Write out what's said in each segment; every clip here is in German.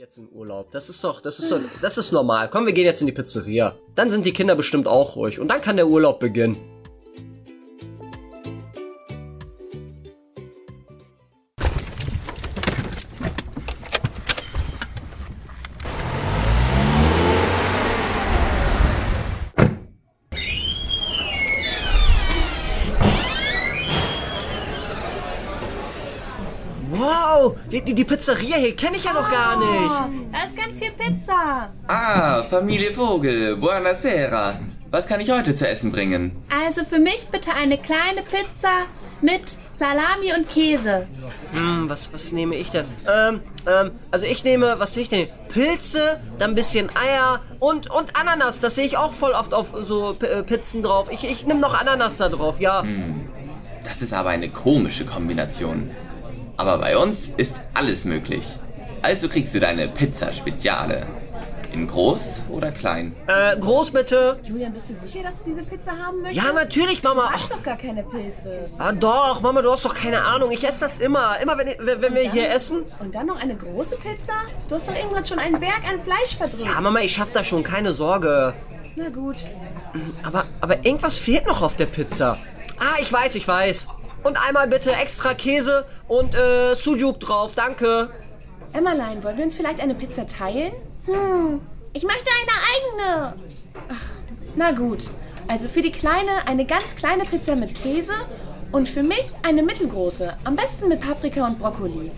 jetzt in Urlaub. Das ist doch, das ist so, das ist normal. Komm, wir gehen jetzt in die Pizzeria. Dann sind die Kinder bestimmt auch ruhig und dann kann der Urlaub beginnen. Die, die, die Pizzeria hier kenne ich ja noch gar nicht. Oh, da ist ganz viel Pizza. Ah, Familie Vogel, buonasera. Was kann ich heute zu essen bringen? Also für mich bitte eine kleine Pizza mit Salami und Käse. Hm, was, was nehme ich denn? Ähm, ähm, also ich nehme, was sehe ich denn? Pilze, dann ein bisschen Eier und, und Ananas. Das sehe ich auch voll oft auf so P äh, Pizzen drauf. Ich, ich nehme noch Ananas da drauf, ja. Das ist aber eine komische Kombination. Aber bei uns ist alles möglich. Also kriegst du deine Pizza Speziale. In groß oder klein? Äh, groß bitte. Julian, bist du sicher, dass du diese Pizza haben möchtest? Ja, natürlich, Mama. Du magst doch gar keine Pilze. ah, doch, Mama, du hast doch keine Ahnung. Ich esse das immer. Immer, wenn, wenn wenn wir dann- hier essen. Und dann noch eine große Pizza? Du hast doch irgendwann schon einen Berg an Fleisch verdrückt. Ja, Mama, ich schaff das schon, keine Sorge. Na gut. Aber, aber irgendwas fehlt noch auf der Pizza. Ah, ich weiß, ich weiß. Und einmal bitte extra Käse und äh, Sujuk drauf, danke. Emmerlein, wollen wir uns vielleicht eine Pizza teilen? Hm, ich möchte eine eigene. Na gut. Also für die Kleine eine ganz kleine Pizza mit Käse und für mich eine mittelgroße. Am besten mit Paprika und Brokkoli.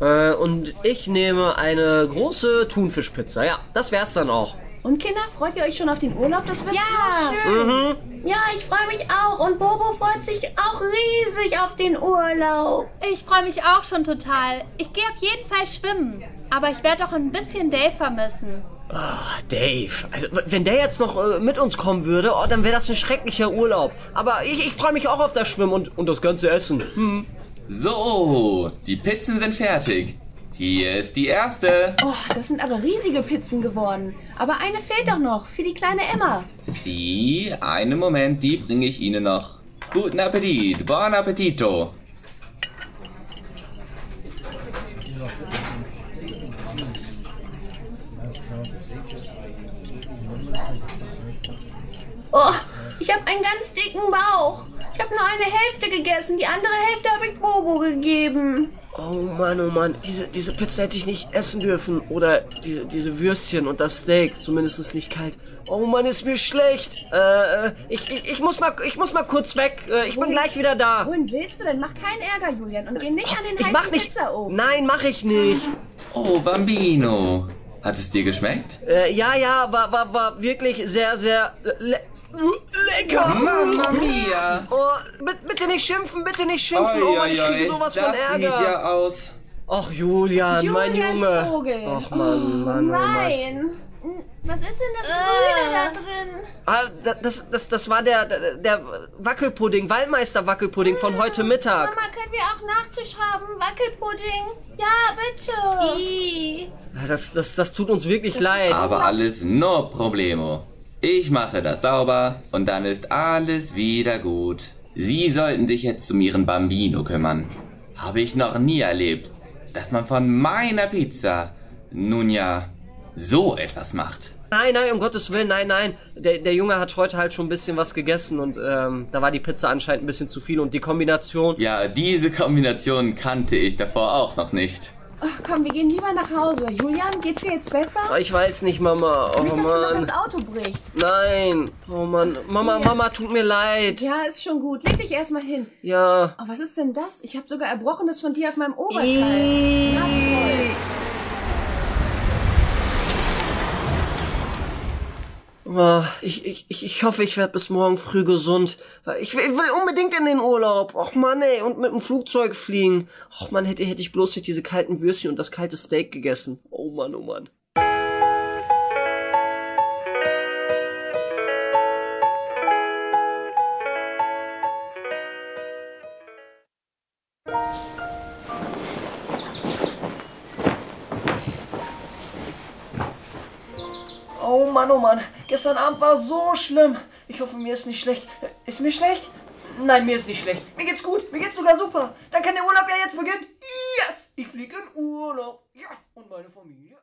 Äh, und ich nehme eine große Thunfischpizza. Ja, das wär's dann auch. Und Kinder, freut ihr euch schon auf den Urlaub? Das wird Ja. so schön. Ja, ich freue mich auch. Und Bobo freut sich auch riesig auf den Urlaub. Ich freue mich auch schon total. Ich gehe auf jeden Fall schwimmen. Aber ich werde auch ein bisschen Dave vermissen. Ah, Dave. Also, wenn der jetzt noch äh, mit uns kommen würde, oh, dann wäre das ein schrecklicher Urlaub. Aber ich, ich freue mich auch auf das Schwimmen und, und das ganze Essen. Hm. So, die Pizzen sind fertig. Hier ist die erste. Oh, das sind aber riesige Pizzen geworden. Aber eine fehlt doch noch für die kleine Emma. Sie, einen Moment, die bringe ich Ihnen noch. Guten Appetit, buon appetito. Oh, ich habe einen ganz dicken Bauch. Ich habe nur eine Hälfte gegessen. Die andere Hälfte habe ich Bobo gegeben. Oh Mann, oh Mann. Diese, diese Pizza hätte ich nicht essen dürfen. Oder diese, diese Würstchen und das Steak. Zumindest nicht kalt. Oh Mann, ist mir schlecht. Äh, ich, ich, ich, muss mal, ich muss mal kurz weg. Äh, ich bin Wohin? gleich wieder da. Wohin willst du denn? Mach keinen Ärger, Julian. Und geh nicht an den Ich mach heißen nicht. Pizzaofen. Nein, mach ich nicht. Oh, Bambino. Hat es dir geschmeckt? Äh, ja, ja, war, war, war wirklich sehr, sehr le lecker. Mamma mia! Oh, bitte, nicht schimpfen, bitte nicht schimpfen. oh Mann, ich kriege sowas das von sieht Ärger. ja aus. Ach, Julian, mein Julian Junge. Vogel. Ach, Mann, Mann, oh Mann. Nein. Was ist denn das Grüne da drin? Ah, da- das, das, das war der, der, Wackelpudding, Waldmeister Wackelpudding von heute Mittag. Mama, können wir auch Nachtisch haben? Wackelpudding? Ja, bitte. Ih. Ah, Das, das, das tut uns wirklich leid. Aber alles no problemo. Ich mache das sauber und dann ist alles wieder gut. Sie sollten sich jetzt um Ihren Bambino kümmern. Habe ich noch nie erlebt, dass man von meiner Pizza nun ja so etwas macht. Nein, nein, um Gottes Willen, nein, nein. Der, der Junge hat heute halt schon ein bisschen was gegessen und ähm, da war die Pizza anscheinend ein bisschen zu viel und die Kombination. Ja, diese Kombination kannte ich davor auch noch nicht. Ach komm, wir gehen lieber nach Hause. Julian, geht's dir jetzt besser? Ah, Ich weiß nicht, Mama. Oh Nicht, dass du noch Mann. ins Auto brichst. Nein. Oh Mann. Mama, Julian. Mama, tut mir leid. Ja, ist schon gut. Leg dich erstmal hin. Ja. Oh, was ist denn das? Ich habe sogar Erbrochenes von dir auf meinem Oberteil. Ih. Ich, ich, ich hoffe, ich werde bis morgen früh gesund. Ich will, ich will unbedingt in den Urlaub. Och Mann, ey, und mit dem Flugzeug fliegen. Och Mann, hätte, hätte ich bloß nicht diese kalten Würstchen und das kalte Steak gegessen. Oh Mann, oh Mann. Mann, oh Mann. Gestern Abend war so schlimm. Ich hoffe, mir ist nicht schlecht. Ist mir schlecht? Nein, mir ist nicht schlecht. Mir geht's gut. Mir geht's sogar super. Dann kann der Urlaub ja jetzt beginnen. Yes! Ich fliege in Urlaub. Ja, und meine Familie